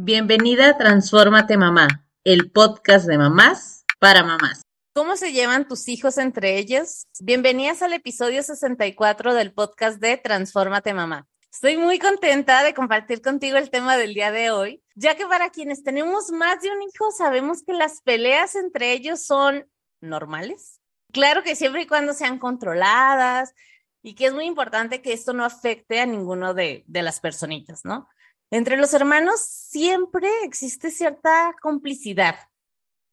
Bienvenida a Transfórmate Mamá, el podcast de mamás para mamás. ¿Cómo se llevan tus hijos entre ellos? Bienvenidas al episodio 64 del podcast de Transfórmate Mamá. Estoy muy contenta de compartir contigo el tema del día de hoy, ya que para quienes tenemos más de un hijo sabemos que las peleas entre ellos son normales. Claro que siempre y cuando sean controladas y que es muy importante que esto no afecte a ninguno de, de las personitas, ¿no? Entre los hermanos siempre existe cierta complicidad.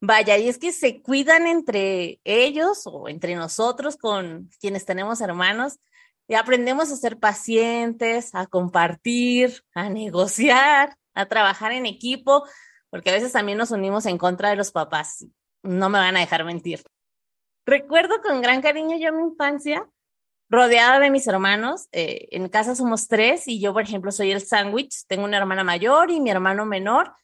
Vaya, y es que se cuidan entre ellos o entre nosotros con quienes tenemos hermanos y aprendemos a ser pacientes, a compartir, a negociar, a trabajar en equipo, porque a veces también nos unimos en contra de los papás. No me van a dejar mentir. Recuerdo con gran cariño yo mi infancia rodeada de mis hermanos. Eh, en casa somos tres y yo, por ejemplo, soy el sándwich. Tengo una hermana mayor y mi hermano menor,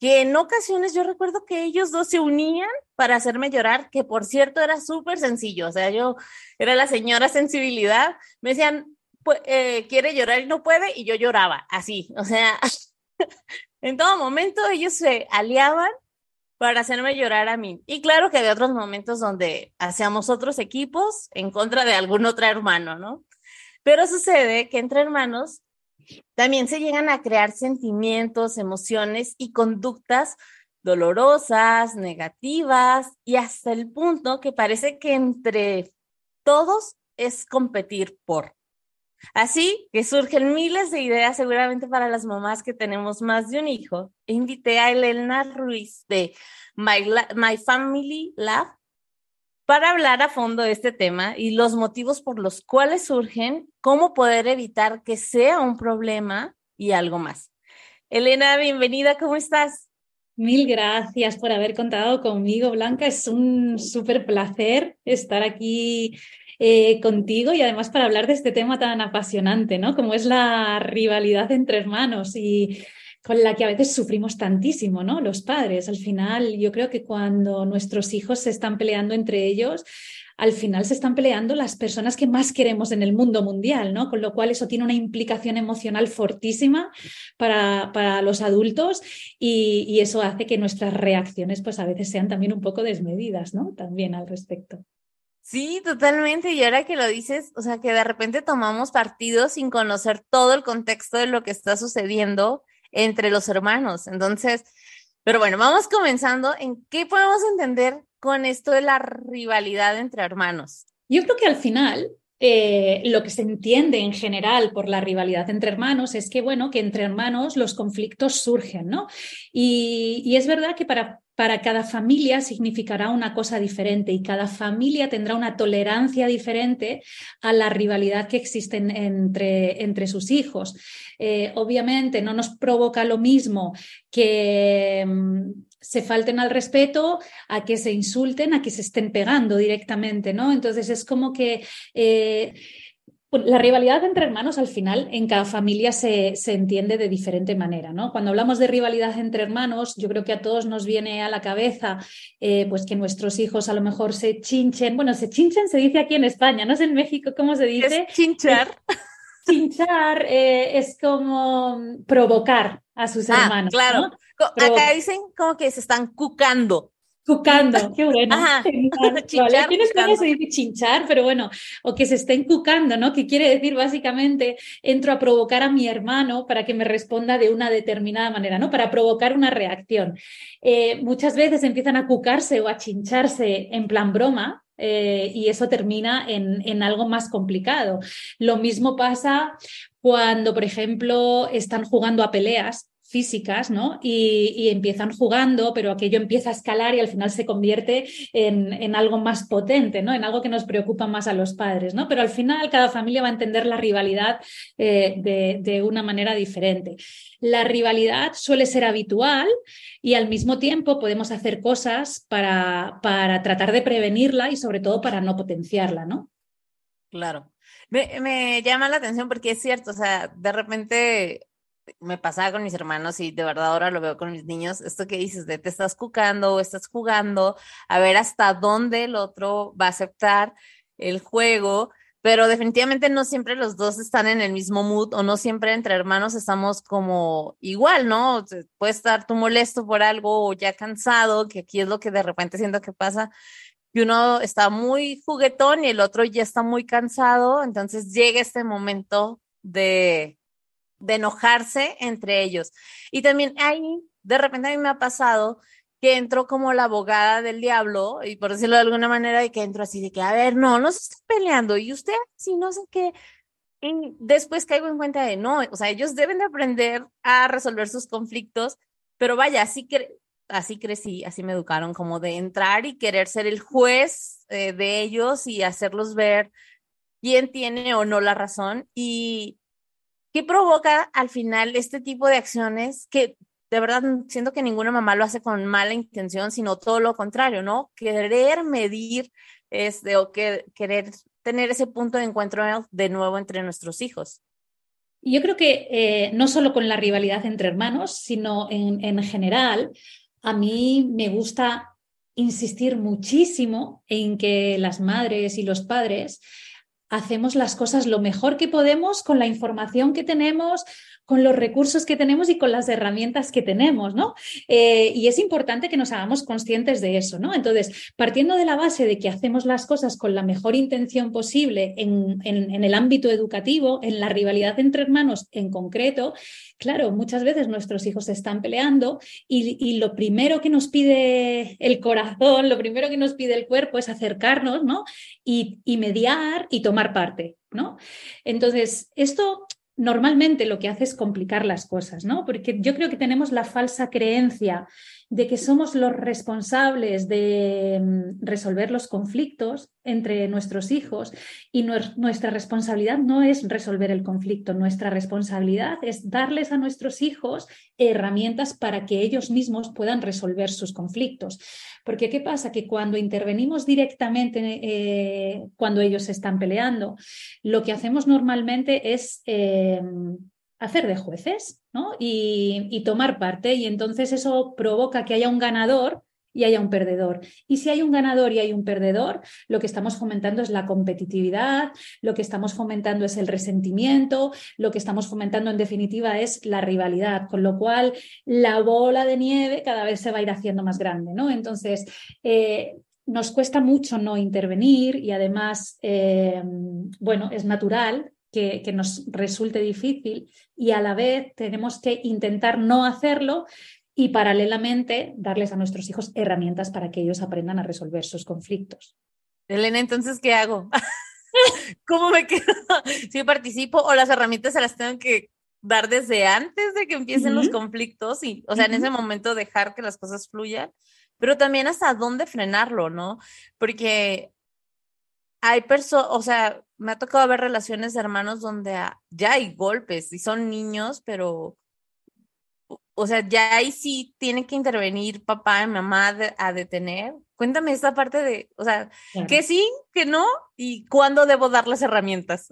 que en ocasiones yo recuerdo que ellos dos se unían para hacerme llorar, que por cierto era súper sencillo. O sea, yo era la señora sensibilidad. Me decían, eh, quiere llorar y no puede, y yo lloraba así. O sea, en todo momento ellos se aliaban para hacerme llorar a mí. Y claro que había otros momentos donde hacíamos otros equipos en contra de algún otro hermano, ¿no? Pero sucede que entre hermanos también se llegan a crear sentimientos, emociones y conductas dolorosas, negativas y hasta el punto que parece que entre todos es competir por. Así que surgen miles de ideas seguramente para las mamás que tenemos más de un hijo. Invité a Elena Ruiz de My, My Family Lab para hablar a fondo de este tema y los motivos por los cuales surgen, cómo poder evitar que sea un problema y algo más. Elena, bienvenida, ¿cómo estás? Mil gracias por haber contado conmigo, Blanca. Es un súper placer estar aquí eh, contigo y además para hablar de este tema tan apasionante, ¿no? Como es la rivalidad entre hermanos y con la que a veces sufrimos tantísimo, ¿no? Los padres. Al final, yo creo que cuando nuestros hijos se están peleando entre ellos, al final se están peleando las personas que más queremos en el mundo mundial, ¿no? Con lo cual eso tiene una implicación emocional fortísima para, para los adultos y, y, eso hace que nuestras reacciones pues a veces sean también un poco desmedidas, ¿no? También al respecto. Sí, totalmente. Y ahora que lo dices, o sea, que de repente tomamos partido sin conocer todo el contexto de lo que está sucediendo entre los hermanos. Entonces, pero bueno, vamos comenzando. ¿En qué podemos entender con esto de la rivalidad entre hermanos? Yo creo que al final eh, lo que se entiende en general por la rivalidad entre hermanos es que, bueno, que entre hermanos los conflictos surgen, ¿no? Y, y es verdad que para para cada familia significará una cosa diferente y cada familia tendrá una tolerancia diferente a la rivalidad que existe entre, entre sus hijos. Eh, obviamente no nos provoca lo mismo que mm, se falten al respeto, a que se insulten, a que se estén pegando directamente, ¿no? Entonces es como que eh, la rivalidad entre hermanos al final en cada familia se, se, entiende de diferente manera, ¿no? Cuando hablamos de rivalidad entre hermanos, yo creo que a todos nos viene a la cabeza eh, pues que nuestros hijos a lo mejor se chinchen, bueno, se chinchen se dice aquí en España, no sé en México cómo se dice. Es chinchar. chinchar eh, es como provocar a sus ah, hermanos. Claro. Acá dicen como que se están cucando. Cucando, qué bueno. Ajá. Aquí en España se dice chinchar, pero bueno, o que se estén cucando, ¿no? Que quiere decir básicamente entro a provocar a mi hermano para que me responda de una determinada manera, ¿no? Para provocar una reacción. Eh, muchas veces empiezan a cucarse o a chincharse en plan broma, eh, y eso termina en, en, algo más complicado. Lo mismo pasa cuando, por ejemplo, están jugando a peleas físicas, ¿no? Y, empiezan jugando, pero aquello empieza a escalar y al final se convierte en, algo más potente, ¿no? En algo que nos preocupa más a los padres, ¿no? Pero al final cada familia va a entender la rivalidad eh, de, una manera diferente. La rivalidad suele ser habitual y al mismo tiempo podemos hacer cosas para, para tratar de prevenirla y sobre todo para no potenciarla, ¿no? Claro. Me, me, llama la atención porque es cierto, o sea, de repente me pasaba con mis hermanos y de verdad ahora lo veo con mis niños, esto que dices de te estás cucando o estás jugando, a ver hasta dónde el otro va a aceptar el juego, pero definitivamente no siempre los dos están en el mismo mood o no siempre entre hermanos estamos como igual, ¿no? Puedes estar tú molesto por algo o ya cansado, que aquí es lo que de repente siento que pasa, que uno está muy juguetón y el otro ya está muy cansado, entonces llega este momento de, de enojarse entre ellos. Y también ahí, de repente a mí me ha pasado que entro como la abogada del diablo, y por decirlo de alguna manera, y que entro así de que, a ver, no, no se está peleando, y usted, si no sé qué. Y después caigo en cuenta de, no, o sea, ellos deben de aprender a resolver sus conflictos, pero vaya, así, que así crecí, así me educaron, como de entrar y querer ser el juez eh, de ellos y hacerlos ver quién tiene o no la razón. Y qué provoca al final este tipo de acciones que de verdad siento que ninguna mamá lo hace con mala intención, sino todo lo contrario, ¿no? Querer medir este, o que, querer tener ese punto de encuentro de nuevo entre nuestros hijos. Yo creo que eh, no solo con la rivalidad entre hermanos, sino en, en general, a mí me gusta insistir muchísimo en que las madres y los padres hacemos las cosas lo mejor que podemos con la información que tenemos, con los recursos que tenemos y con las herramientas que tenemos, ¿no? Eh, y es importante que nos hagamos conscientes de eso, ¿no? Entonces, partiendo de la base de que hacemos las cosas con la mejor intención posible en, el ámbito educativo, en la rivalidad entre hermanos en concreto, claro, muchas veces nuestros hijos se están peleando y, lo primero que nos pide el corazón, lo primero que nos pide el cuerpo es acercarnos, ¿no? Y, y mediar y tomar parte, ¿no? Entonces, esto normalmente lo que hace es complicar las cosas, ¿no? Porque yo creo que tenemos la falsa creencia de que somos los responsables de mm, resolver los conflictos entre nuestros hijos y nuestra responsabilidad no es resolver el conflicto, nuestra responsabilidad es darles a nuestros hijos herramientas para que ellos mismos puedan resolver sus conflictos. Porque ¿qué pasa? Que cuando intervenimos directamente eh, cuando ellos están peleando, lo que hacemos normalmente es... Eh, hacer de jueces ¿no? y, tomar parte. Y entonces eso provoca que haya un ganador y haya un perdedor. Y si hay un ganador y hay un perdedor, lo que estamos fomentando es la competitividad, lo que estamos fomentando es el resentimiento, lo que estamos fomentando en definitiva es la rivalidad, con lo cual la bola de nieve cada vez se va a ir haciendo más grande. ¿no? Entonces, eh, nos cuesta mucho no intervenir y además, eh, bueno, es natural que, nos resulte difícil y a la vez tenemos que intentar no hacerlo y paralelamente darles a nuestros hijos herramientas para que ellos aprendan a resolver sus conflictos. Elena, entonces, ¿qué hago? ¿Cómo me quedo? Si participo o las herramientas se las tengo que dar desde antes de que empiecen los conflictos y, o sea, en ese momento dejar que las cosas fluyan, pero también hasta dónde frenarlo, ¿no? Porque hay personas, o sea, me ha tocado ver relaciones de hermanos donde ya hay golpes y son niños, pero, o sea, ya ahí sí tiene que intervenir papá y mamá a detener Cuéntame esta parte de, o sea, que sí, que no y cuándo debo dar las herramientas.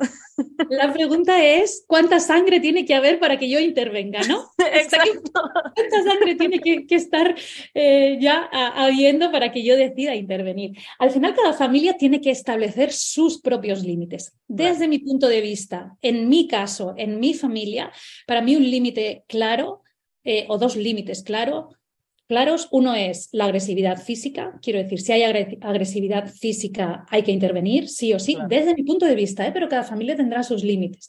La pregunta es, ¿cuánta sangre tiene que haber para que yo intervenga, no? Exacto. ¿Cuánta sangre tiene que, estar eh, ya habiendo para que yo decida intervenir? Al final, cada familia tiene que establecer sus propios límites. Desde mi punto de vista, en mi caso, en mi familia, para mí un límite claro eh, o dos límites claros claros. Uno es la agresividad física. Quiero decir, si hay agresividad física hay que intervenir, sí o sí, desde mi punto de vista, ¿eh? pero cada familia tendrá sus límites.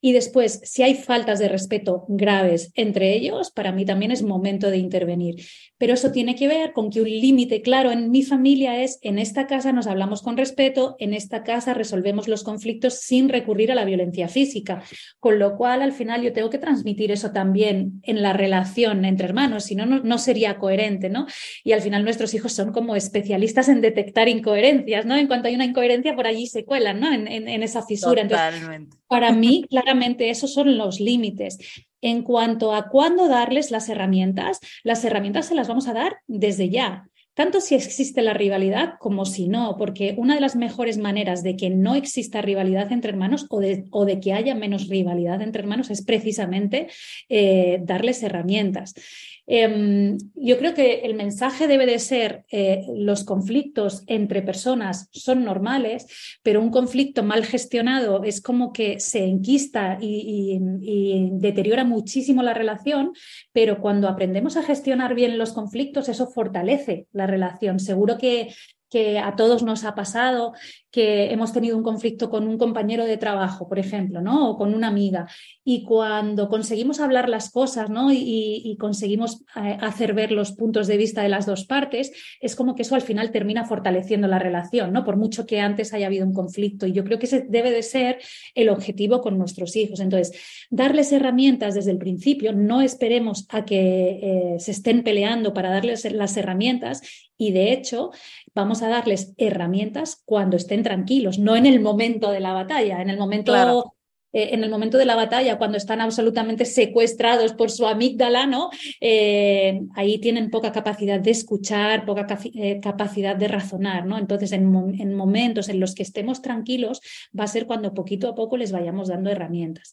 Y después, si hay faltas de respeto graves entre ellos, para mí también es momento de intervenir. Pero eso tiene que ver con que un límite claro en mi familia es, en esta casa nos hablamos con respeto, en esta casa resolvemos los conflictos sin recurrir a la violencia física. Con lo cual, al final, yo tengo que transmitir eso también en la relación entre hermanos, si no, no sería coherente, ¿no? Y al final nuestros hijos son como especialistas en detectar incoherencias, ¿no? En cuanto hay una incoherencia, por allí se cuelan, ¿no? En, en, esa fisura. Totalmente. para mí, claro esos son los límites. En cuanto a cuándo darles las herramientas, las herramientas se las vamos a dar desde ya tanto si existe la rivalidad como si no, porque una de las mejores maneras de que no exista rivalidad entre hermanos o de, o de que haya menos rivalidad entre hermanos es precisamente eh, darles herramientas. Em, yo creo que el mensaje debe de ser, eh, los conflictos entre personas son normales, pero un conflicto mal gestionado es como que se enquista y, deteriora muchísimo la relación, pero cuando aprendemos a gestionar bien los conflictos, eso fortalece la relación. Seguro que a todos nos ha pasado, que hemos tenido un conflicto con un compañero de trabajo, por ejemplo, ¿no? O con una amiga. Y cuando conseguimos hablar las cosas, ¿no? Y, conseguimos eh, hacer ver los puntos de vista de las dos partes, es como que eso al final termina fortaleciendo la relación, ¿no? Por mucho que antes haya habido un conflicto. Y yo creo que ese debe de ser el objetivo con nuestros hijos. Entonces, darles herramientas desde el principio, no esperemos a que eh, se estén peleando para darles las herramientas y de hecho vamos a darles herramientas cuando estén tranquilos, no en el momento de la batalla, en el momento eh, en el momento de la batalla, cuando están absolutamente secuestrados por su amígdala, ¿no? Eh, ahí tienen poca capacidad de escuchar, poca eh, capacidad de razonar, ¿no? Entonces, en, en, momentos en los que estemos tranquilos, va a ser cuando poquito a poco les vayamos dando herramientas.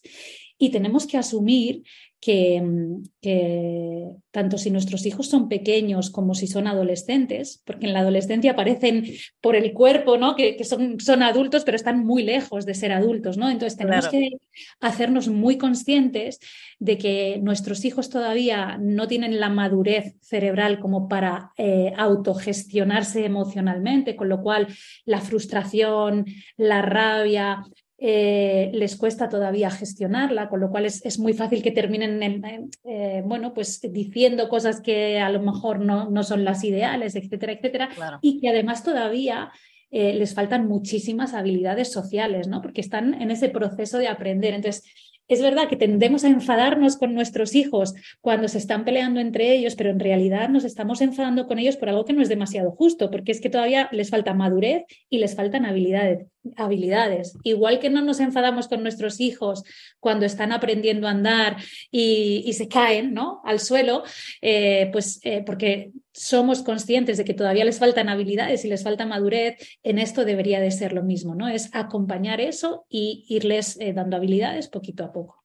Y tenemos que asumir Mm, que, tanto si nuestros hijos son pequeños como si son adolescentes, porque en la adolescencia aparecen por el cuerpo, ¿no? Que, son, son, adultos, pero están muy lejos de ser adultos, ¿no? Entonces tenemos que hacernos muy conscientes de que nuestros hijos todavía no tienen la madurez cerebral como para eh, autogestionarse emocionalmente, con lo cual la frustración, la rabia, eh, les cuesta todavía gestionarla, con lo cual es, muy fácil que terminen, eh, bueno, pues diciendo cosas que a lo mejor no, no son las ideales, etcétera, etcétera, y que además todavía eh, les faltan muchísimas habilidades sociales, ¿no? Porque están en ese proceso de aprender. Entonces, es verdad que tendemos a enfadarnos con nuestros hijos cuando se están peleando entre ellos, pero en realidad nos estamos enfadando con ellos por algo que no es demasiado justo, porque es que todavía les falta madurez y les faltan habilidades. Habilidades. Igual que no nos enfadamos con nuestros hijos cuando están aprendiendo a andar y, se caen ¿no? al suelo, eh, pues eh, porque somos conscientes de que todavía les faltan habilidades y les falta madurez, en esto debería de ser lo mismo, ¿no? Es acompañar eso y irles eh, dando habilidades poquito a poco.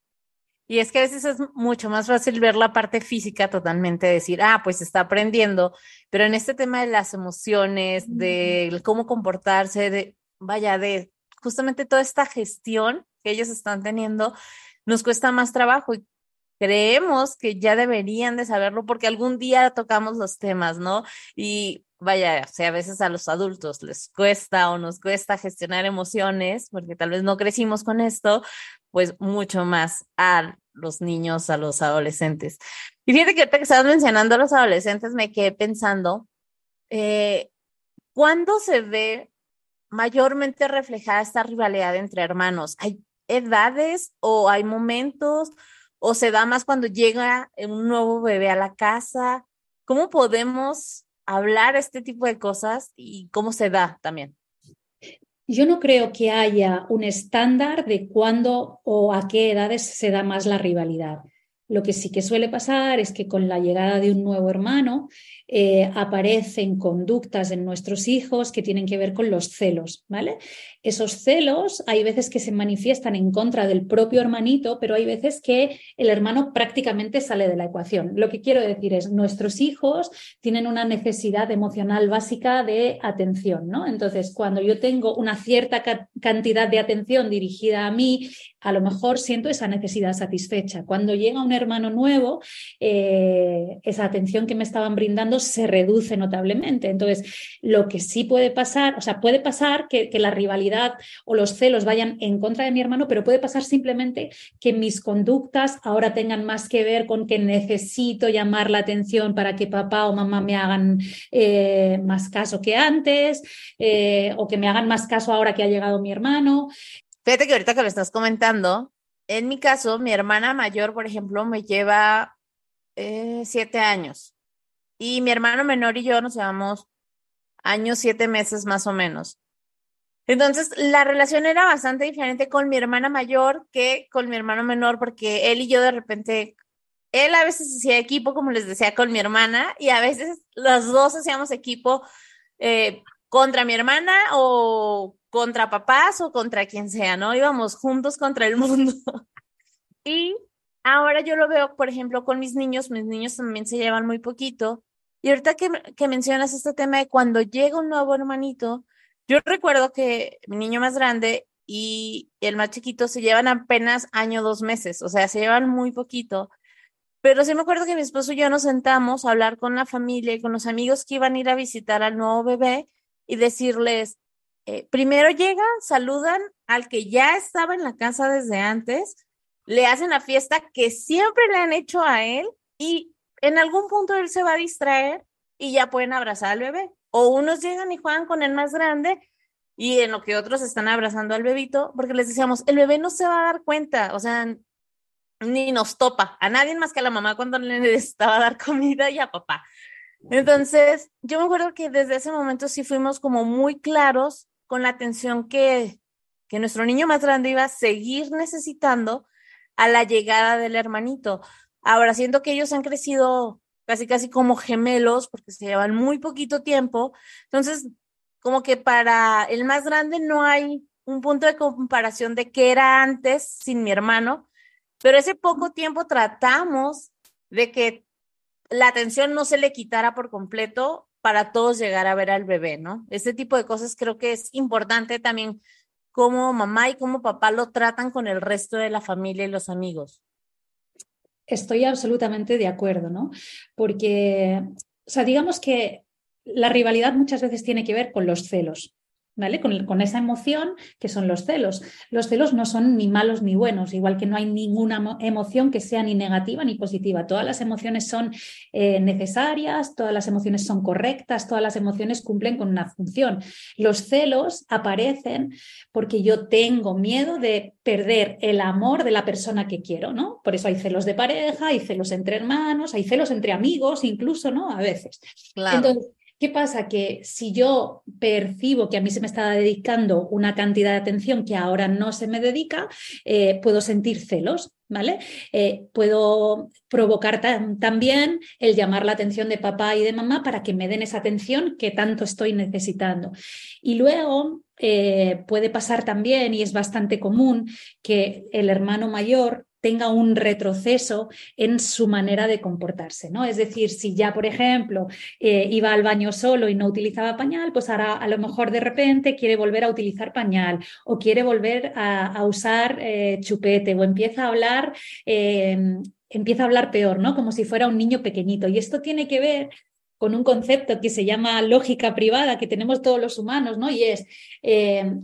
Y es que a veces es mucho más fácil ver la parte física totalmente, decir, ah, pues está aprendiendo, pero en este tema de las emociones, de cómo comportarse, de, vaya, de justamente toda esta gestión que ellos están teniendo, nos cuesta más trabajo. Y creemos que ya deberían de saberlo porque algún día tocamos los temas, ¿no? Y vaya, o sea, a veces a los adultos les cuesta o nos cuesta gestionar emociones porque tal vez no crecimos con esto, pues mucho más a los niños, a los adolescentes. Y fíjate que ahorita que estabas mencionando a los adolescentes, me quedé pensando, eh, ¿cuándo se ve mayormente reflejada esta rivalidad entre hermanos? ¿Hay edades o hay momentos o se da más cuando llega un nuevo bebé a la casa? ¿Cómo podemos hablar este tipo de cosas y cómo se da también? Yo no creo que haya un estándar de cuándo o a qué edades se da más la rivalidad. Lo que sí que suele pasar es que con la llegada de un nuevo hermano eh, aparecen conductas en nuestros hijos que tienen que ver con los celos, ¿vale? Esos celos hay veces que se manifiestan en contra del propio hermanito, pero hay veces que el hermano prácticamente sale de la ecuación. Lo que quiero decir es, nuestros hijos tienen una necesidad emocional básica de atención, ¿no? Entonces, cuando yo tengo una cierta cantidad de atención dirigida a mí, a lo mejor siento esa necesidad satisfecha. Cuando llega un hermano nuevo, eh, esa atención que me estaban brindando se reduce notablemente. Entonces, lo que sí puede pasar, o sea, puede pasar que, la rivalidad o los celos vayan en contra de mi hermano, pero puede pasar simplemente que mis conductas ahora tengan más que ver con que necesito llamar la atención para que papá o mamá me hagan eh, más caso que antes, eh, o que me hagan más caso ahora que ha llegado mi hermano. Fíjate que ahorita que lo estás comentando, en mi caso, mi hermana mayor, por ejemplo, me lleva eh, siete años. Y mi hermano menor y yo nos llevamos años, siete meses más o menos. Entonces, la relación era bastante diferente con mi hermana mayor que con mi hermano menor, porque él y yo de repente, él a veces hacía equipo, como les decía, con mi hermana, y a veces los dos hacíamos equipo eh, contra mi hermana o contra papás o contra quien sea, ¿no? Íbamos juntos contra el mundo. y ahora yo lo veo, por ejemplo, con mis niños, mis niños también se llevan muy poquito. Y ahorita que, mencionas este tema de cuando llega un nuevo hermanito, yo recuerdo que mi niño más grande y el más chiquito se llevan apenas año, dos meses, o sea, se llevan muy poquito. Pero sí me acuerdo que mi esposo y yo nos sentamos a hablar con la familia y con los amigos que iban a ir a visitar al nuevo bebé y decirles, eh, primero llegan, saludan al que ya estaba en la casa desde antes, le hacen la fiesta que siempre le han hecho a él y en algún punto él se va a distraer y ya pueden abrazar al bebé. O unos llegan y juegan con el más grande y en lo que otros están abrazando al bebito, porque les decíamos, el bebé no se va a dar cuenta, o sea, ni nos topa, a nadie más que a la mamá cuando le necesitaba dar comida y a papá. Entonces, yo me acuerdo que desde ese momento sí fuimos como muy claros con la atención que, que nuestro niño más grande iba a seguir necesitando a la llegada del hermanito. Ahora, siento que ellos han crecido casi, casi como gemelos, porque se llevan muy poquito tiempo, entonces como que para el más grande no hay un punto de comparación de qué era antes sin mi hermano, pero ese poco tiempo tratamos de que la atención no se le quitara por completo para todos llegar a ver al bebé, ¿no? Este tipo de cosas creo que es importante también cómo mamá y cómo papá lo tratan con el resto de la familia y los amigos. Estoy absolutamente de acuerdo, ¿no? Porque, o sea, digamos que la rivalidad muchas veces tiene que ver con los celos. ¿Vale? Con, esa emoción que son los celos. Los celos no son ni malos ni buenos, igual que no hay ninguna emoción que sea ni negativa ni positiva. Todas las emociones son eh, necesarias, todas las emociones son correctas, todas las emociones cumplen con una función. Los celos aparecen porque yo tengo miedo de perder el amor de la persona que quiero, ¿no? Por eso hay celos de pareja, hay celos entre hermanos, hay celos entre amigos, incluso, ¿no? A veces. Claro. ¿Qué pasa? Que si yo percibo que a mí se me está dedicando una cantidad de atención que ahora no se me dedica, eh, puedo sentir celos, ¿vale? Eh, puedo provocar también el llamar la atención de papá y de mamá para que me den esa atención que tanto estoy necesitando. Y luego eh, puede pasar también, y es bastante común, que el hermano mayor tenga un retroceso en su manera de comportarse, ¿no? Es decir, si ya, por ejemplo, eh, iba al baño solo y no utilizaba pañal, pues ahora a lo mejor de repente quiere volver a utilizar pañal o quiere volver a, usar eh, chupete o empieza a hablar em, empieza a hablar peor, ¿no? Como si fuera un niño pequeñito. Y esto tiene que ver con un concepto que se llama lógica privada que tenemos todos los humanos, ¿no? Y es,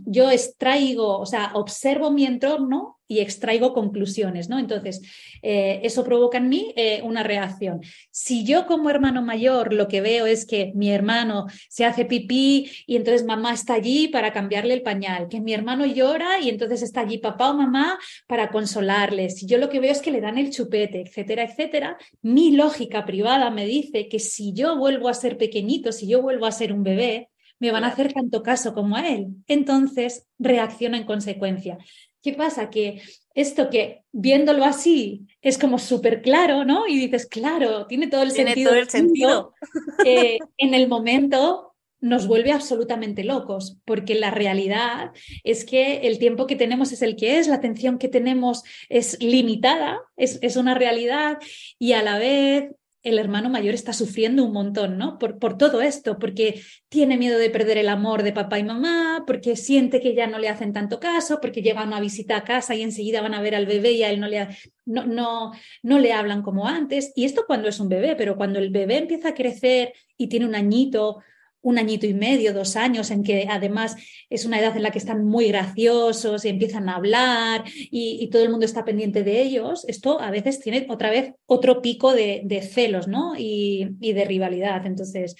yo extraigo, o sea, observo mi entorno y extraigo conclusiones, ¿no? Entonces, eh, eso provoca en mí eh, una reacción. Si yo como hermano mayor lo que veo es que mi hermano se hace pipí y entonces mamá está allí para cambiarle el pañal, que mi hermano llora y entonces está allí papá o mamá para consolarle, si yo lo que veo es que le dan el chupete, etcétera, etcétera, mi lógica privada me dice que si yo vuelvo a ser pequeñito, si yo vuelvo a ser un bebé, me van a hacer tanto caso como a él. Entonces, reacciona en consecuencia. ¿Qué pasa? Que esto que viéndolo así es como súper claro, ¿no? Y dices, claro, tiene todo el sentido. Todo el sentido. Eh, en el momento nos vuelve absolutamente locos, porque la realidad es que el tiempo que tenemos es el que es, la atención que tenemos es limitada, es, es una realidad y a la vez el hermano mayor está sufriendo un montón, ¿no? Por, por, todo esto, porque tiene miedo de perder el amor de papá y mamá, porque siente que ya no le hacen tanto caso, porque llegan una visita a casa y enseguida van a ver al bebé y a él no le, no, no le hablan como antes. Y esto cuando es un bebé, pero cuando el bebé empieza a crecer y tiene un añito un añito y medio, dos años, en que además es una edad en la que están muy graciosos y empiezan a hablar y, todo el mundo está pendiente de ellos, esto a veces tiene otra vez otro pico de, celos ¿no? Y, de rivalidad. Entonces,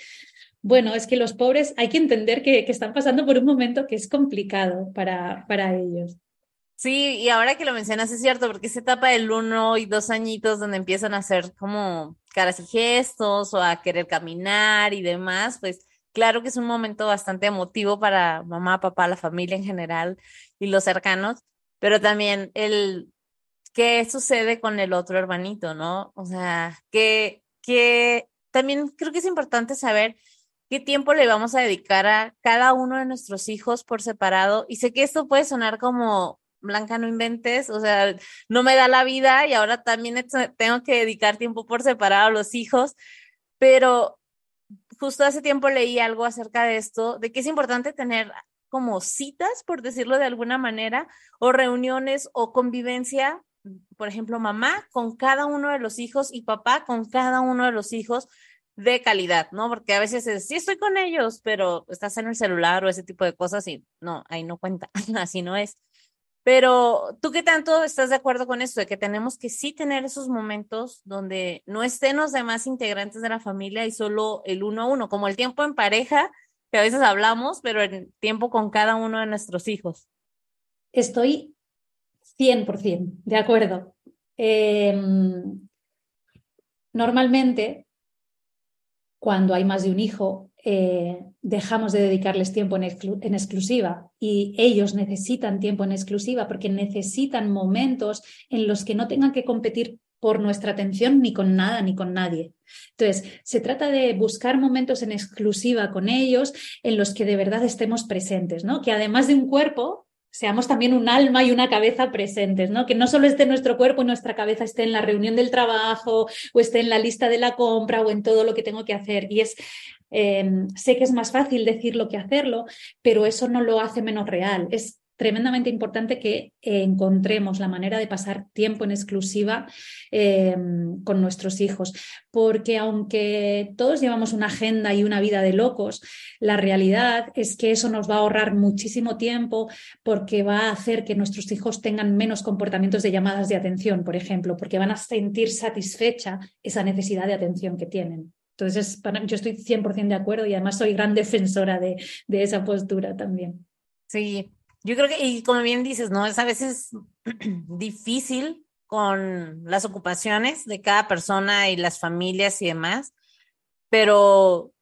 bueno, es que los pobres hay que entender que, están pasando por un momento que es complicado para, para ellos. Sí, y ahora que lo mencionas es cierto, porque esa etapa del uno y dos añitos donde empiezan a hacer como caras y gestos o a querer caminar y demás, pues Claro que es un momento bastante emotivo para mamá, papá, la familia en general y los cercanos, pero también el qué sucede con el otro hermanito, ¿no? O sea, que, que también creo que es importante saber qué tiempo le vamos a dedicar a cada uno de nuestros hijos por separado. Y sé que esto puede sonar como Blanca, no inventes, o sea, no me da la vida y ahora también tengo que dedicar tiempo por separado a los hijos, pero justo hace tiempo leí algo acerca de esto, de que es importante tener como citas, por decirlo de alguna manera, o reuniones o convivencia, por ejemplo, mamá con cada uno de los hijos y papá con cada uno de los hijos de calidad, ¿no? Porque a veces es, sí estoy con ellos, pero estás en el celular o ese tipo de cosas y no, ahí no cuenta, así no es. Pero tú qué tanto estás de acuerdo con esto, de que tenemos que sí tener esos momentos donde no estén los demás integrantes de la familia y solo el uno a uno, como el tiempo en pareja, que a veces hablamos, pero el tiempo con cada uno de nuestros hijos. Estoy 100% de acuerdo. Em, normalmente, cuando hay más de un hijo, eh, dejamos de dedicarles tiempo en, exclusiva y ellos necesitan tiempo en exclusiva porque necesitan momentos en los que no tengan que competir por nuestra atención ni con nada ni con nadie. Entonces, se trata de buscar momentos en exclusiva con ellos en los que de verdad estemos presentes, ¿no? Que además de un cuerpo, seamos también un alma y una cabeza presentes, ¿no? Que no solo esté nuestro cuerpo y nuestra cabeza esté en la reunión del trabajo o esté en la lista de la compra o en todo lo que tengo que hacer. Y es Em, sé que es más fácil decirlo que hacerlo, pero eso no lo hace menos real. Es tremendamente importante que eh, encontremos la manera de pasar tiempo en exclusiva em, con nuestros hijos, porque aunque todos llevamos una agenda y una vida de locos, la realidad es que eso nos va a ahorrar muchísimo tiempo porque va a hacer que nuestros hijos tengan menos comportamientos de llamadas de atención, por ejemplo, porque van a sentir satisfecha esa necesidad de atención que tienen. Entonces, yo estoy 100% de acuerdo y además soy gran defensora de, de, esa postura también. Sí, yo creo que, y como bien dices, ¿no? Es a veces difícil con las ocupaciones de cada persona y las familias y demás, pero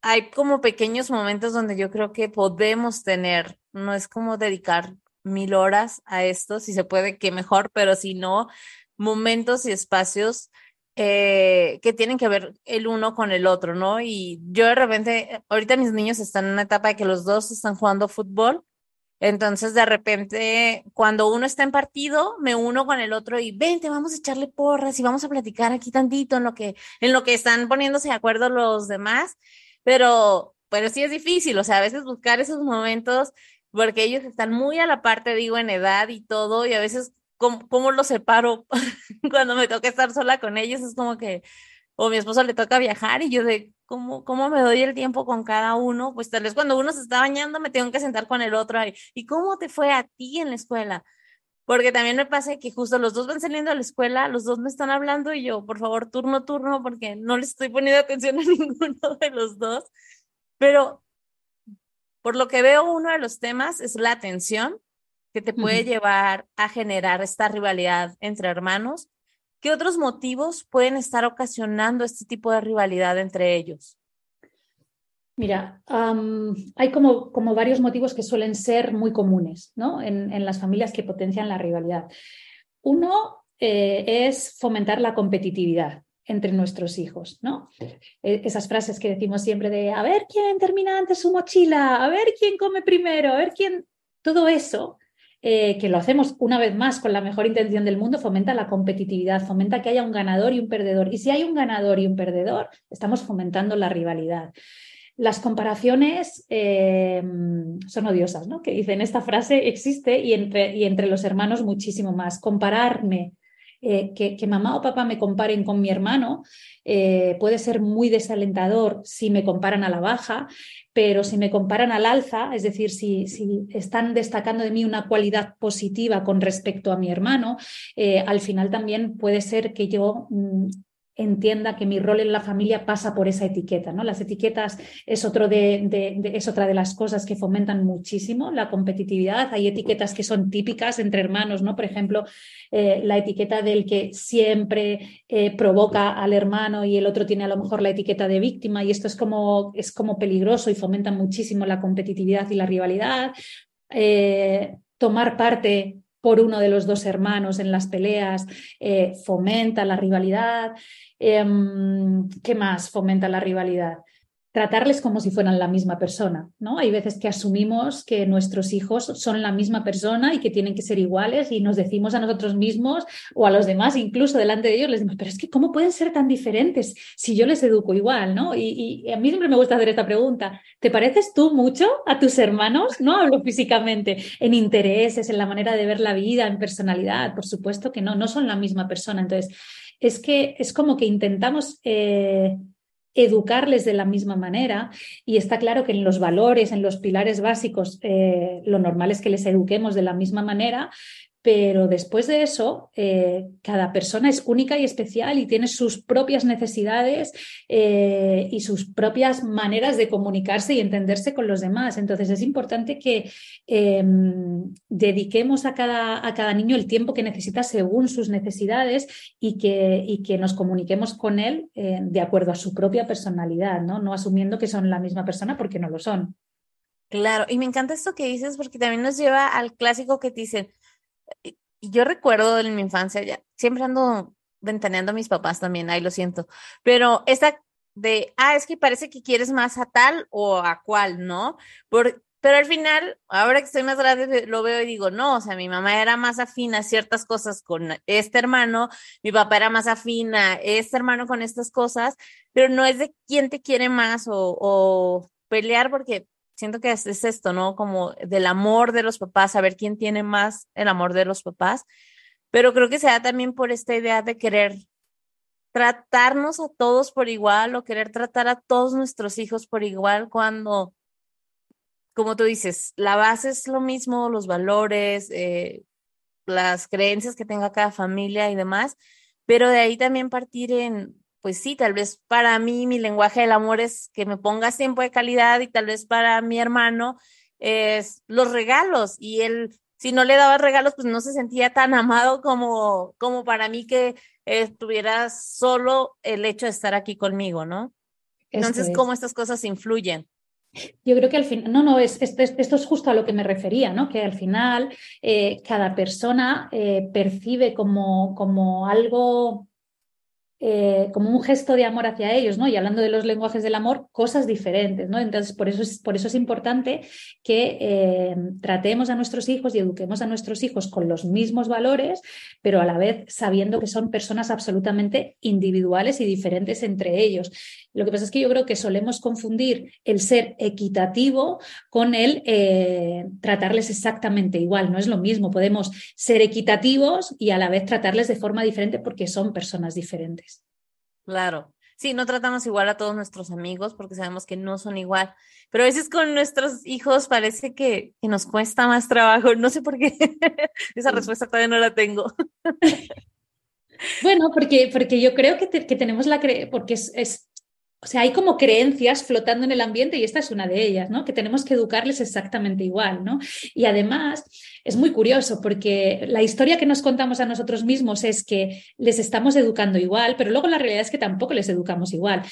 hay como pequeños momentos donde yo creo que podemos tener, no es como dedicar mil horas a esto, si se puede, que mejor, pero si no, momentos y espacios eh, que tienen que ver el uno con el otro, ¿no? Y yo de repente, ahorita mis niños están en una etapa de que los dos están jugando fútbol, entonces de repente cuando uno está en partido, me uno con el otro y vente, vamos a echarle porras y vamos a platicar aquí tantito en lo que, en lo que están poniéndose de acuerdo los demás, pero, pero sí es difícil, o sea, a veces buscar esos momentos porque ellos están muy a la parte, digo, en edad y todo, y a veces cómo, cómo los separo cuando me toca estar sola con ellos, es como que, o mi esposo le toca viajar y yo de, ¿cómo, cómo me doy el tiempo con cada uno? Pues tal vez cuando uno se está bañando me tengo que sentar con el otro ahí. ¿Y cómo te fue a ti en la escuela? Porque también me pasa que justo los dos van saliendo a la escuela, los dos me están hablando y yo, por favor, turno, turno, porque no les estoy poniendo atención a ninguno de los dos. Pero por lo que veo, uno de los temas es la atención que te puede llevar a generar esta rivalidad entre hermanos. ¿Qué otros motivos pueden estar ocasionando este tipo de rivalidad entre ellos? Mira, hay como, como, varios motivos que suelen ser muy comunes ¿no? en, las familias que potencian la rivalidad. Uno eh, es fomentar la competitividad entre nuestros hijos, ¿no? E, esas frases que decimos siempre de a ver quién termina antes su mochila, a ver quién come primero, a ver quién. Todo eso eh, que lo hacemos una vez más con la mejor intención del mundo, fomenta la competitividad, fomenta que haya un ganador y un perdedor. Y si hay un ganador y un perdedor, estamos fomentando la rivalidad. Las comparaciones eh, son odiosas, ¿no? Que dicen, esta frase existe y entre, y entre los hermanos muchísimo más. Compararme eh, que, mamá o papá me comparen con mi hermano eh, puede ser muy desalentador si me comparan a la baja, pero si me comparan al alza, es decir, si, si están destacando de mí una cualidad positiva con respecto a mi hermano, eh, al final también puede ser que yo mm, entienda que mi rol en la familia pasa por esa etiqueta. ¿no? Las etiquetas es, de, es otra de las cosas que fomentan muchísimo la competitividad. Hay etiquetas que son típicas entre hermanos, ¿no? Por ejemplo, eh, la etiqueta del que siempre eh, provoca al hermano y el otro tiene a lo mejor la etiqueta de víctima y esto es como, es como peligroso y fomenta muchísimo la competitividad y la rivalidad. Eh, tomar parte por uno de los dos hermanos en las peleas, eh, fomenta la rivalidad. Em, ¿Qué más fomenta la rivalidad? Tratarles como si fueran la misma persona, ¿no? Hay veces que asumimos que nuestros hijos son la misma persona y que tienen que ser iguales y nos decimos a nosotros mismos o a los demás, incluso delante de ellos, les decimos, pero es que ¿cómo pueden ser tan diferentes si yo les educo igual, ¿no? Y, y a mí siempre me gusta hacer esta pregunta, ¿te pareces tú mucho a tus hermanos? No hablo físicamente, en intereses, en la manera de ver la vida, en personalidad, por supuesto que no, no son la misma persona. Entonces, es que es como que intentamos... Eh, educarles de la misma manera. Y está claro que en los valores, en los pilares básicos, eh, lo normal es que les eduquemos de la misma manera, pero después de eso, eh, cada persona es única y especial y tiene sus propias necesidades eh, y sus propias maneras de comunicarse y entenderse con los demás. Entonces es importante que em, dediquemos a cada, a cada, niño el tiempo que necesita según sus necesidades y que, y que nos comuniquemos con él eh, de acuerdo a su propia personalidad, ¿no? no asumiendo que son la misma persona porque no lo son. Claro, y me encanta esto que dices porque también nos lleva al clásico que te dicen, yo recuerdo en mi infancia, ya siempre ando ventaneando a mis papás también, ahí lo siento, pero esa de, ah, es que parece que quieres más a tal o a cual, ¿no? Por, pero al final, ahora que estoy más grande, lo veo y digo, no, o sea, mi mamá era más afina a ciertas cosas con este hermano, mi papá era más afina a este hermano con estas cosas, pero no es de quién te quiere más o, o pelear porque siento que es, esto, ¿no? Como del amor de los papás, saber quién tiene más el amor de los papás, pero creo que se da también por esta idea de querer tratarnos a todos por igual o querer tratar a todos nuestros hijos por igual cuando, como tú dices, la base es lo mismo, los valores, eh, las creencias que tenga cada familia y demás, pero de ahí también partir en pues sí, tal vez para mí mi lenguaje del amor es que me pongas tiempo de calidad y tal vez para mi hermano es los regalos y él, si no le daba regalos, pues no se sentía tan amado como, como para mí que estuviera solo el hecho de estar aquí conmigo, ¿no? Entonces, ¿cómo estas cosas influyen? Yo creo que al final, no, no, es, esto, es justo a lo que me refería, ¿no? Que al final eh, cada persona eh, percibe como, como algo eh, como un gesto de amor hacia ellos, ¿no? Y hablando de los lenguajes del amor, cosas diferentes, ¿no? Entonces, por eso es, por eso es importante que eh, tratemos a nuestros hijos y eduquemos a nuestros hijos con los mismos valores, pero a la vez sabiendo que son personas absolutamente individuales y diferentes entre ellos. Lo que pasa es que yo creo que solemos confundir el ser equitativo con el eh, tratarles exactamente igual. No es lo mismo. Podemos ser equitativos y a la vez tratarles de forma diferente porque son personas diferentes. Claro. Sí, no tratamos igual a todos nuestros amigos porque sabemos que no son igual. Pero a veces con nuestros hijos parece que, nos cuesta más trabajo. No sé por qué. Esa respuesta todavía no la tengo. Bueno, porque, porque yo creo que, que tenemos la creencia, porque es, o sea, hay como creencias flotando en el ambiente y esta es una de ellas, ¿no? Que tenemos que educarles exactamente igual, ¿no? Y además es muy curioso porque la historia que nos contamos a nosotros mismos es que les estamos educando igual, pero luego la realidad es que tampoco les educamos igual.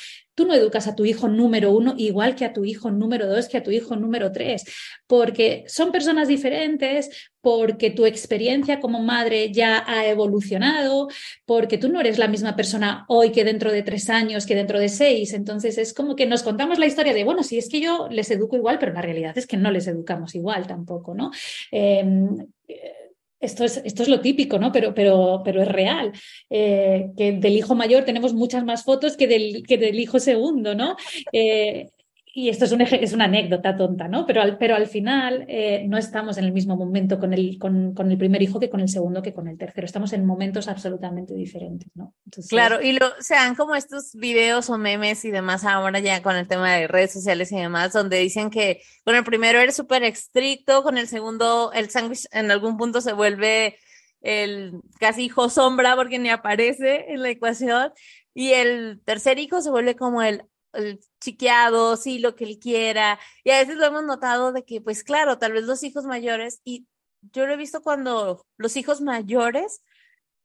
Tú no educas a tu hijo número uno igual que a tu hijo número dos, que a tu hijo número tres, porque son personas diferentes, porque tu experiencia como madre ya ha evolucionado, porque tú no eres la misma persona hoy que dentro de tres años, que dentro de seis. Entonces es como que nos contamos la historia de, bueno, si es que yo les educo igual, pero la realidad es que no les educamos igual tampoco, ¿no? Em, esto es, esto es lo típico, ¿no? Pero, pero, pero es real. Eh, que del hijo mayor tenemos muchas más fotos que del, que del hijo segundo, ¿no? Eh, y esto es, un, es una anécdota tonta, ¿no? Pero al, pero al final eh, no estamos en el mismo momento con el, con, con, el primer hijo que con el segundo que con el tercero. Estamos en momentos absolutamente diferentes, ¿no? claro, y lo, sean como estos videos o memes y demás ahora ya con el tema de redes sociales y demás, donde dicen que con el primero eres súper estricto, con el segundo el sándwich en algún punto se vuelve el casi hijo sombra porque ni aparece en la ecuación. Y el tercer hijo se vuelve como el chiqueado, sí, lo que él quiera. Y a veces lo hemos notado de que, pues claro, tal vez los hijos mayores, y yo lo he visto cuando los hijos mayores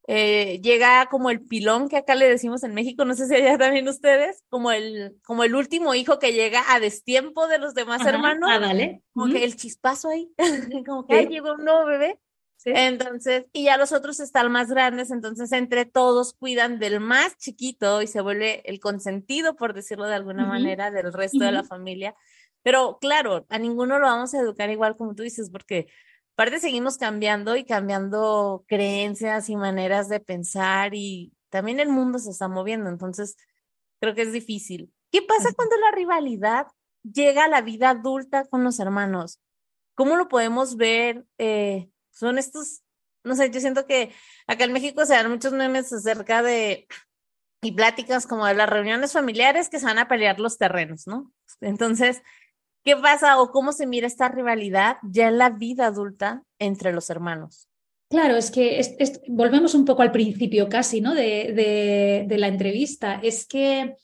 eh, llega como el pilón que acá le decimos en México, no sé si allá también ustedes, como el, como el último hijo que llega a destiempo de los demás hermanos. Ah, vale. Como que el chispazo ahí, como que ahí llegó un nuevo bebé. Entonces, y ya los otros están más grandes, entonces entre todos cuidan del más chiquito y se vuelve el consentido, por decirlo de alguna manera, del resto de la familia. Pero claro, a ninguno lo vamos a educar igual como tú dices, porque aparte seguimos cambiando y cambiando creencias y maneras de pensar y también el mundo se está moviendo, entonces creo que es difícil. ¿Qué pasa cuando la rivalidad llega a la vida adulta con los hermanos? ¿Cómo lo podemos ver? Eh, son estos, no sé, yo siento que acá en México se dan muchos memes acerca de, y pláticas como de las reuniones familiares que se van a pelear los terrenos, ¿no? Entonces, ¿qué pasa o cómo se mira esta rivalidad ya en la vida adulta entre los hermanos? Claro, es que volvemos un poco al principio casi, ¿no? De, de, de la entrevista. Es que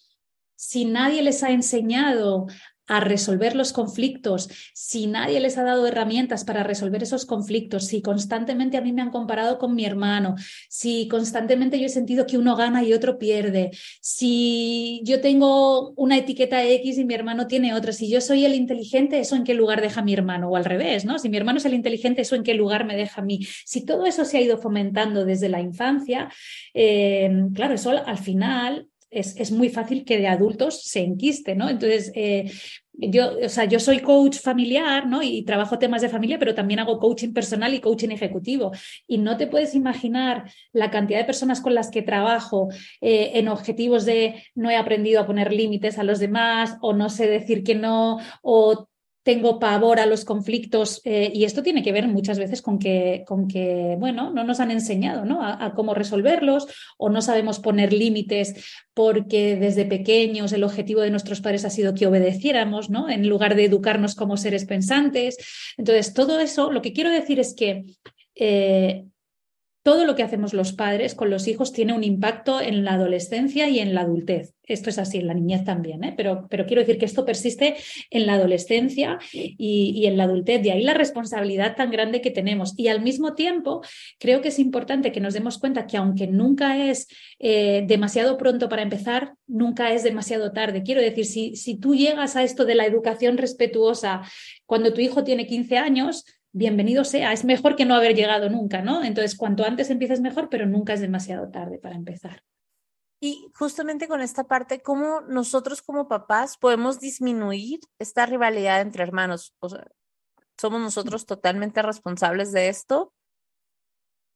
si nadie les ha enseñado a resolver los conflictos, si nadie les ha dado herramientas para resolver esos conflictos, si constantemente a mí me han comparado con mi hermano, si constantemente yo he sentido que uno gana y otro pierde, si yo tengo una etiqueta X y mi hermano tiene otra, si yo soy el inteligente, ¿eso en qué lugar deja mi hermano? O al revés, ¿no? Si mi hermano es el inteligente, ¿eso en qué lugar me deja a mí? Si todo eso se ha ido fomentando desde la infancia, eh, claro, eso al final es, muy fácil que de adultos se enquiste, ¿no? Entonces, eh, yo, o sea, yo soy coach familiar, ¿no? Y trabajo temas de familia, pero también hago coaching personal y coaching ejecutivo. Y no te puedes imaginar la cantidad de personas con las que trabajo eh, en objetivos de no he aprendido a poner límites a los demás o no sé decir que no o tengo pavor a los conflictos eh, y esto tiene que ver muchas veces con que, con que bueno, no nos han enseñado ¿no? A, cómo resolverlos o no sabemos poner límites porque desde pequeños el objetivo de nuestros padres ha sido que obedeciéramos, ¿no? En lugar de educarnos como seres pensantes. Entonces, todo eso, lo que quiero decir es que eh, todo lo que hacemos los padres con los hijos tiene un impacto en la adolescencia y en la adultez. Esto es así, en la niñez también, ¿eh? pero, pero, quiero decir que esto persiste en la adolescencia y, en la adultez. De ahí la responsabilidad tan grande que tenemos. Y al mismo tiempo, creo que es importante que nos demos cuenta que aunque nunca es eh, demasiado pronto para empezar, nunca es demasiado tarde. Quiero decir, si, si tú llegas a esto de la educación respetuosa cuando tu hijo tiene 15 años, bienvenido sea, es mejor que no haber llegado nunca, ¿no? Entonces, cuanto antes empieces mejor, pero nunca es demasiado tarde para empezar. Y justamente con esta parte, ¿cómo nosotros como papás podemos disminuir esta rivalidad entre hermanos? O sea, ¿somos nosotros totalmente responsables de esto?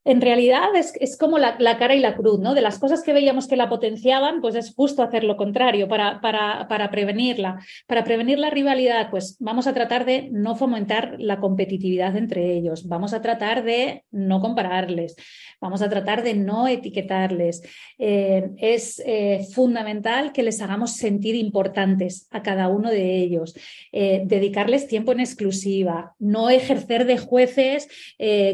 En realidad es, es como la, cara y la cruz, ¿no? De las cosas que veíamos que la potenciaban, pues es justo hacer lo contrario para, para, para prevenirla. Para prevenir la rivalidad, pues vamos a tratar de no fomentar la competitividad entre ellos, vamos a tratar de no compararles, vamos a tratar de no etiquetarles. Eh, es eh, fundamental que les hagamos sentir importantes a cada uno de ellos, eh, dedicarles tiempo en exclusiva, no ejercer de jueces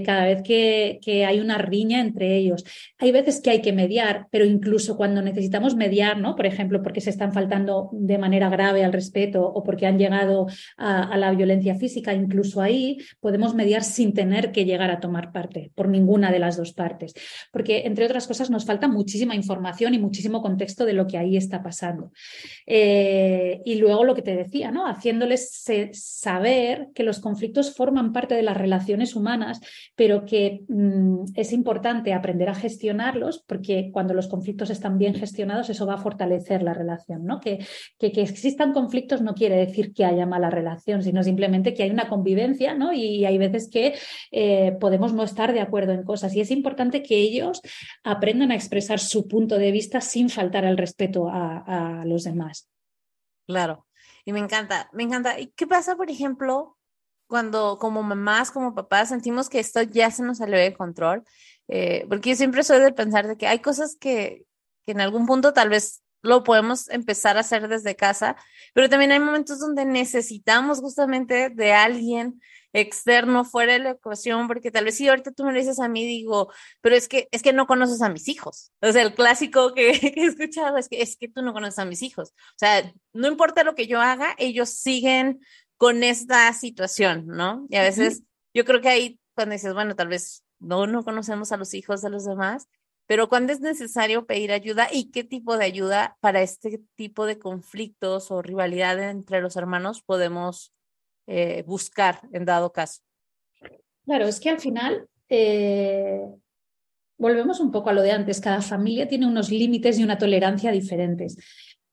cada vez que, que hay una riña entre ellos. Hay veces que hay que mediar, pero incluso cuando necesitamos mediar, ¿no? Por ejemplo, porque se están faltando de manera grave al respeto o porque han llegado a, la violencia física, incluso ahí podemos mediar sin tener que llegar a tomar parte por ninguna de las dos partes. Porque, entre otras cosas, nos falta muchísima información y muchísimo contexto de lo que ahí está pasando. Eh, y luego lo que te decía, ¿no? Haciéndoles saber que los conflictos forman parte de las relaciones humanas, pero que mm, es importante aprender a gestionarlos porque cuando los conflictos están bien gestionados eso va a fortalecer la relación. ¿no? Que, que, existan conflictos no quiere decir que haya mala relación, sino simplemente que hay una convivencia ¿no? y hay veces que eh, podemos no estar de acuerdo en cosas. Y es importante que ellos aprendan a expresar su punto de vista sin faltar al respeto a, a los demás. Claro, y me encanta, me encanta. ¿Y qué pasa, por ejemplo, cuando como mamás, como papás, sentimos que esto ya se nos salió de control, eh, porque yo siempre soy de pensar de que hay cosas que, que en algún punto tal vez lo podemos empezar a hacer desde casa, pero también hay momentos donde necesitamos justamente de alguien externo fuera de la ecuación, porque tal vez si ahorita tú me lo dices a mí, digo, pero es que, es que no conoces a mis hijos. O sea, el clásico que, que he escuchado es que es que tú no conoces a mis hijos. O sea, no importa lo que yo haga, ellos siguen con esta situación, ¿no? Y a veces yo creo que ahí cuando dices, bueno, tal vez no, no conocemos a los hijos de los demás, pero cuando es necesario pedir ayuda y qué tipo de ayuda para este tipo de conflictos o rivalidad entre los hermanos podemos eh, buscar en dado caso. Claro, es que al final eh, volvemos un poco a lo de antes, cada familia tiene unos límites y una tolerancia diferentes.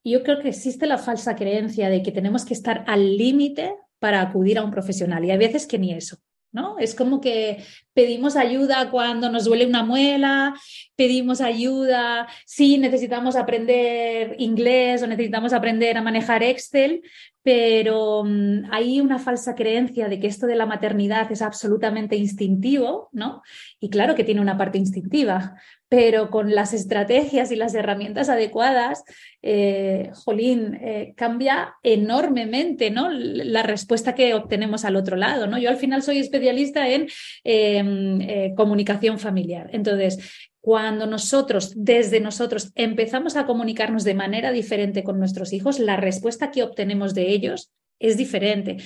Yo creo que existe la falsa creencia de que tenemos que estar al límite para acudir a un profesional y hay veces que ni eso. ¿No? Es como que pedimos ayuda cuando nos duele una muela, pedimos ayuda si necesitamos aprender inglés o necesitamos aprender a manejar Excel, pero mm, hay una falsa creencia de que esto de la maternidad es absolutamente instintivo, ¿no? Y claro que tiene una parte instintiva, pero con las estrategias y las herramientas adecuadas, eh, Jolín, eh, cambia enormemente ¿no? la respuesta que obtenemos al otro lado. ¿no? Yo al final soy especialista en em, eh, comunicación familiar. Entonces, cuando nosotros, desde nosotros, empezamos a comunicarnos de manera diferente con nuestros hijos, la respuesta que obtenemos de ellos es diferente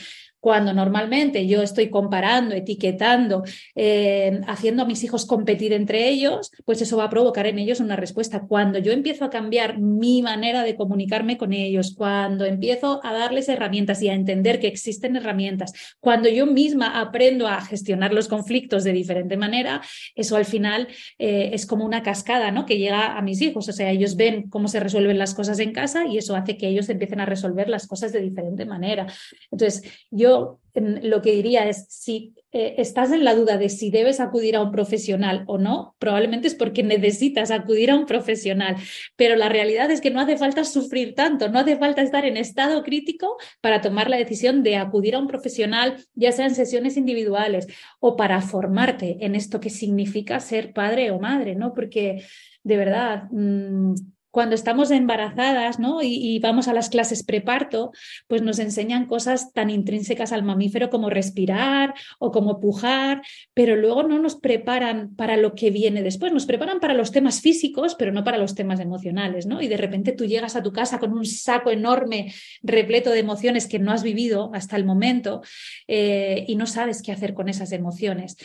cuando normalmente yo estoy comparando, etiquetando, eh, haciendo a mis hijos competir entre ellos, pues eso va a provocar en ellos una respuesta. Cuando yo empiezo a cambiar mi manera de comunicarme con ellos, cuando empiezo a darles herramientas y a entender que existen herramientas, cuando yo misma aprendo a gestionar los conflictos de diferente manera, eso al final eh, es como una cascada ¿no? que llega a mis hijos. O sea, ellos ven cómo se resuelven las cosas en casa y eso hace que ellos empiecen a resolver las cosas de diferente manera. Entonces, yo lo que diría es, si eh, estás en la duda de si debes acudir a un profesional o no, probablemente es porque necesitas acudir a un profesional, pero la realidad es que no hace falta sufrir tanto, no hace falta estar en estado crítico para tomar la decisión de acudir a un profesional, ya sea en sesiones individuales o para formarte en esto que significa ser padre o madre, ¿no? Porque de verdad... Mm, cuando estamos embarazadas ¿no? y, vamos a las clases preparto, pues nos enseñan cosas tan intrínsecas al mamífero como respirar o como pujar, pero luego no nos preparan para lo que viene después, nos preparan para los temas físicos, pero no para los temas emocionales. ¿no? Y de repente tú llegas a tu casa con un saco enorme, repleto de emociones que no has vivido hasta el momento eh, y no sabes qué hacer con esas emociones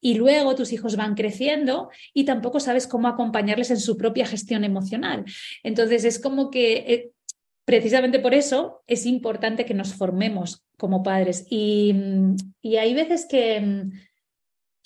y luego tus hijos van creciendo y tampoco sabes cómo acompañarles en su propia gestión emocional. Entonces es como que eh, precisamente por eso es importante que nos formemos como padres y, y hay veces que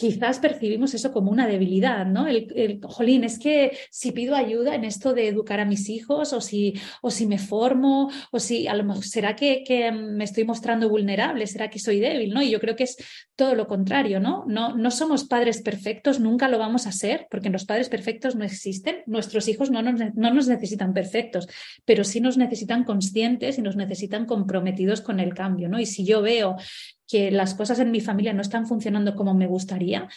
quizás percibimos eso como una debilidad, ¿no? El, jolín, es que si pido ayuda en esto de educar a mis hijos o si, o si me formo o si a lo mejor será que, que, me estoy mostrando vulnerable, será que soy débil, ¿no? Y yo creo que es todo lo contrario, ¿no? No, no somos padres perfectos, nunca lo vamos a ser, porque los padres perfectos no existen, nuestros hijos no nos, no nos necesitan perfectos, pero sí nos necesitan conscientes y nos necesitan comprometidos con el cambio, ¿no? Y si yo veo que las cosas en mi familia no están funcionando como me gustaría,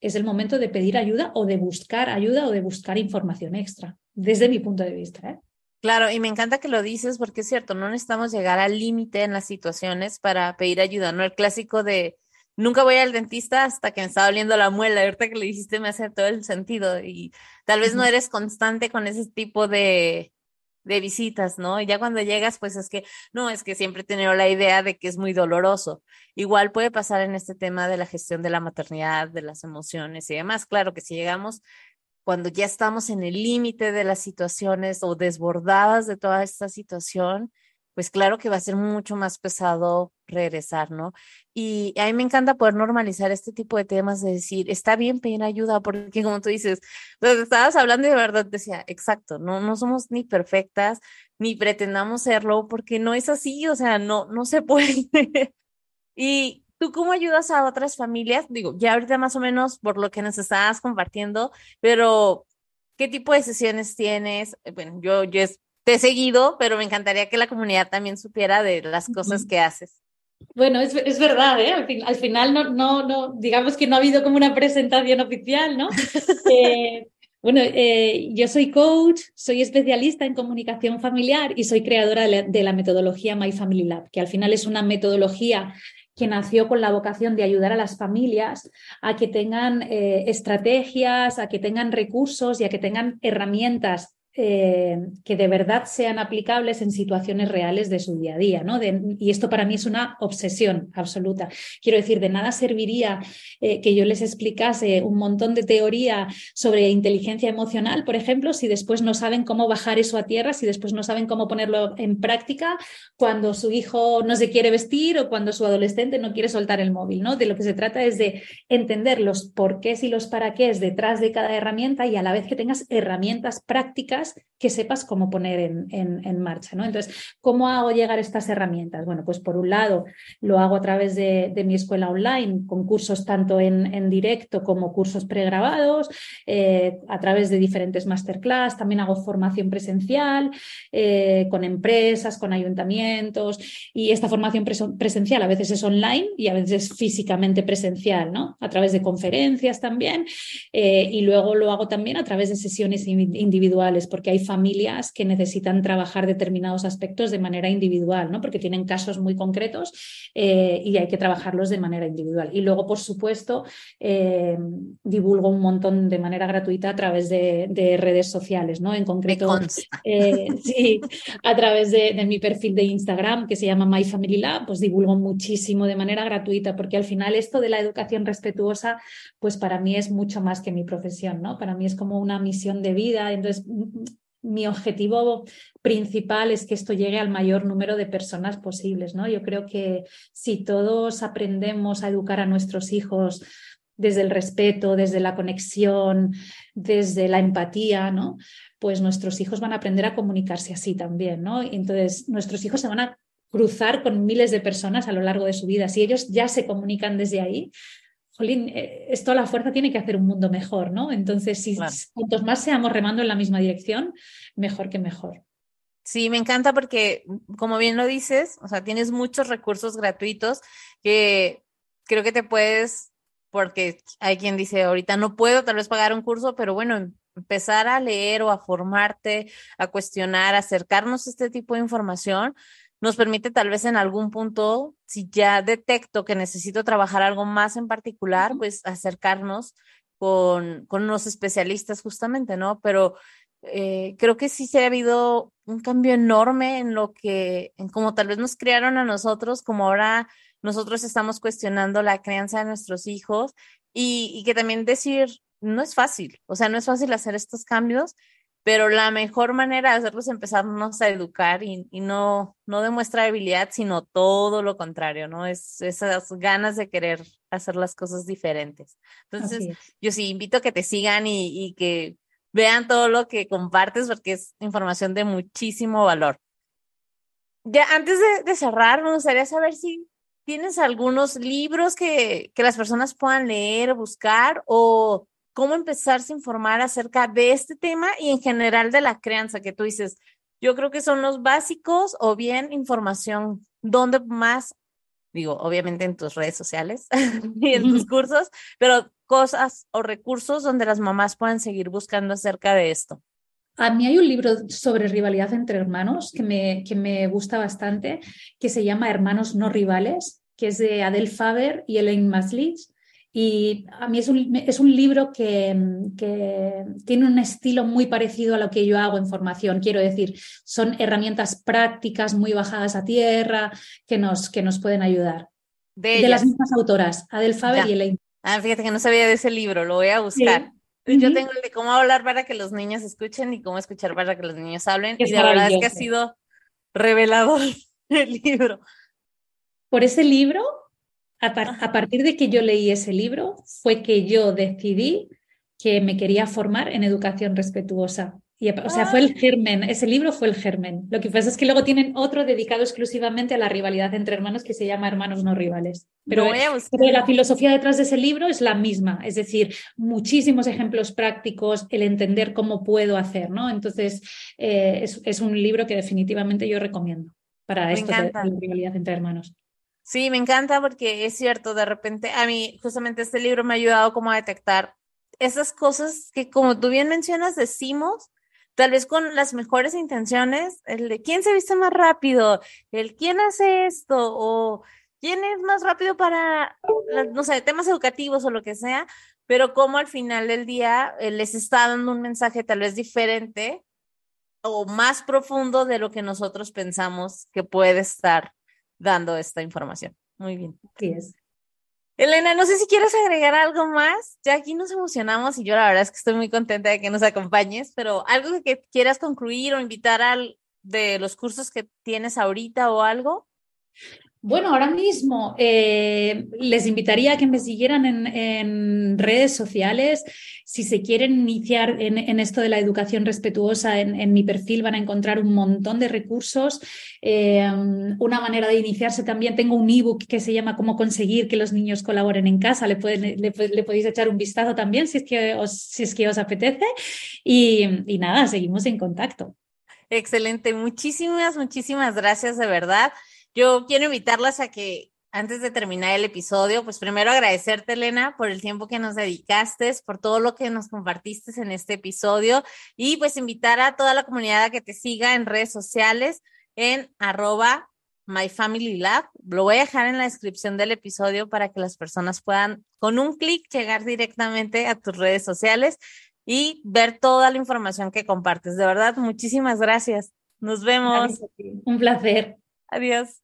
es el momento de pedir ayuda o de buscar ayuda o de buscar información extra, desde mi punto de vista. ¿eh? Claro, y me encanta que lo dices porque es cierto, no necesitamos llegar al límite en las situaciones para pedir ayuda, ¿no? El clásico de nunca voy al dentista hasta que me está doliendo la muela, ahorita que lo dijiste me hace todo el sentido y tal vez no eres constante con ese tipo de, de visitas, ¿no? Y ya cuando llegas, pues es que, no, es que siempre he tenido la idea de que es muy doloroso. Igual puede pasar en este tema de la gestión de la maternidad, de las emociones y demás. Claro que si llegamos cuando ya estamos en el límite de las situaciones o desbordadas de toda esta situación, pues claro que va a ser mucho más pesado regresar, ¿no? Y a mí me encanta poder normalizar este tipo de temas, de decir, está bien pedir ayuda, porque como tú dices, pues estabas hablando y de verdad decía, exacto, no, no somos ni perfectas, ni pretendamos serlo, porque no es así, o sea, no, no se puede. y tú cómo ayudas a otras familias, digo, ya ahorita más o menos por lo que nos estabas compartiendo, pero ¿qué tipo de sesiones tienes? Bueno, yo, yo te he seguido, pero me encantaría que la comunidad también supiera de las cosas que haces. Bueno, es, es verdad, ¿eh? al, final no, no, no, digamos que no ha habido como una presentación oficial, ¿no? eh, bueno, eh, yo soy coach, soy especialista en comunicación familiar y soy creadora de la, de la, metodología My Family Lab, que al final es una metodología que nació con la vocación de ayudar a las familias a que tengan eh, estrategias, a que tengan recursos y a que tengan herramientas eh, que de verdad sean aplicables en situaciones reales de su día a día, ¿no? y esto para mí es una obsesión absoluta. Quiero decir, de nada serviría eh, que yo les explicase un montón de teoría sobre inteligencia emocional, por ejemplo, si después no saben cómo bajar eso a tierra, si después no saben cómo ponerlo en práctica cuando su hijo no se quiere vestir o cuando su adolescente no quiere soltar el móvil, ¿no? De lo que se trata es de entender los porqués y los para qué detrás de cada herramienta y a la vez que tengas herramientas prácticas que sepas cómo poner en, marcha. ¿no? Entonces, ¿cómo hago llegar estas herramientas? Bueno, pues por un lado lo hago a través de, mi escuela online, con cursos tanto en, directo como cursos pregrabados, eh, a través de diferentes masterclass, también hago formación presencial eh, con empresas, con ayuntamientos y esta formación presencial a veces es online y a veces es físicamente presencial, ¿no? A través de conferencias también eh, y luego lo hago también a través de sesiones individuales porque hay familias que necesitan trabajar determinados aspectos de manera individual, ¿no? porque tienen casos muy concretos eh, y hay que trabajarlos de manera individual. Y luego, por supuesto, eh, divulgo un montón de manera gratuita a través de, redes sociales, ¿no? En concreto, eh, sí, a través de, de, mi perfil de Instagram que se llama My Family Lab, pues divulgo muchísimo de manera gratuita, porque al final esto de la educación respetuosa, pues para mí es mucho más que mi profesión, ¿no? Para mí es como una misión de vida. Entonces, mi objetivo principal es que esto llegue al mayor número de personas posibles, ¿no? Yo creo que si todos aprendemos a educar a nuestros hijos desde el respeto, desde la conexión, desde la empatía, ¿no? Pues nuestros hijos van a aprender a comunicarse así también, ¿no? Entonces nuestros hijos se van a cruzar con miles de personas a lo largo de su vida. Si ellos ya se comunican desde ahí, jolín, eh, esto a la fuerza tiene que hacer un mundo mejor, ¿no? Entonces, si cuantos más seamos remando en la misma dirección, mejor que mejor. Sí, me encanta porque, como bien lo dices, o sea, tienes muchos recursos gratuitos que creo que te puedes, porque hay quien dice, ahorita no puedo tal vez pagar un curso, pero bueno, empezar a leer o a formarte, a cuestionar, acercarnos a este tipo de información, nos permite tal vez en algún punto, si ya detecto que necesito trabajar algo más en particular, pues acercarnos con, con unos especialistas justamente, ¿no? Pero eh, creo que sí se ha habido un cambio enorme en lo que, en cómo tal vez nos criaron a nosotros, como ahora nosotros estamos cuestionando la crianza de nuestros hijos y, y que también decir, no es fácil, o sea, no es fácil hacer estos cambios pero la mejor manera de hacerlos es empezarnos a educar y, no, no demuestra debilidad, sino todo lo contrario, ¿no? Es esas ganas de querer hacer las cosas diferentes. Entonces, yo sí invito a que te sigan y, que vean todo lo que compartes porque es información de muchísimo valor. Ya antes de, de cerrar, me gustaría saber si tienes algunos libros que, que las personas puedan leer, buscar o cómo empezarse a informar acerca de este tema y en general de la crianza que tú dices. Yo creo que son los básicos o bien información, donde más, digo, obviamente en tus redes sociales y en tus cursos, pero cosas o recursos donde las mamás puedan seguir buscando acerca de esto. A mí hay un libro sobre rivalidad entre hermanos que me, que me gusta bastante, que se llama Hermanos no rivales, que es de Adel Faber y Elaine Maslich y a mí es un, es un libro que, que, tiene un estilo muy parecido a lo que yo hago en formación. Quiero decir, son herramientas prácticas muy bajadas a tierra que nos, que nos pueden ayudar. De, las mismas autoras, Adel Faber y Elaine. Ah, fíjate que no sabía de ese libro, lo voy a buscar. Yo tengo el de cómo hablar para que los niños escuchen y cómo escuchar para que los niños hablen. y la verdad es que ha sido revelador el libro. Por ese libro a, partir de que yo leí ese libro fue que yo decidí que me quería formar en educación respetuosa. Y, o sea, fue el ah. germen, ese libro fue el germen. Lo que pasa es que luego tienen otro dedicado exclusivamente a la rivalidad entre hermanos que se llama Hermanos no rivales. Pero, la filosofía detrás de ese libro es la misma, es decir, muchísimos ejemplos prácticos, el entender cómo puedo hacer, ¿no? Entonces, eh, es, un libro que definitivamente yo recomiendo para esto de la rivalidad entre hermanos. Sí, me encanta porque es cierto, de repente a mí justamente este libro me ha ayudado como a detectar esas cosas que como tú bien mencionas decimos, tal vez con las mejores intenciones, el de quién se viste más rápido, el quién hace esto o quién es más rápido para, no sé, temas educativos o lo que sea, pero como al final del día eh, les está dando un mensaje tal vez diferente o más profundo de lo que nosotros pensamos que puede estar dando esta información. Muy bien. Así es. Elena, no sé si quieres agregar algo más. Ya aquí nos emocionamos y yo la verdad es que estoy muy contenta de que nos acompañes, pero algo que quieras concluir o invitar al de los cursos que tienes ahorita o algo. Bueno, ahora mismo eh, les invitaría a que me siguieran en, redes sociales. Si se quieren iniciar en, esto de la educación respetuosa, en, mi perfil van a encontrar un montón de recursos. Eh, una manera de iniciarse también, tengo un ebook que se llama Cómo conseguir que los niños colaboren en casa. Le, podéis echar un vistazo también si es que os, apetece. Y nada, seguimos en contacto. Excelente. Muchísimas, muchísimas gracias de verdad. Yo quiero invitarlas a que antes de terminar el episodio, pues primero agradecerte, Elena, por el tiempo que nos dedicaste, por todo lo que nos compartiste en este episodio y pues invitar a toda la comunidad a que te siga en redes sociales en arroba myfamilylab. Lo voy a dejar en la descripción del episodio para que las personas puedan con un clic llegar directamente a tus redes sociales y ver toda la información que compartes. De verdad, muchísimas gracias. Nos vemos. Un placer. Adiós.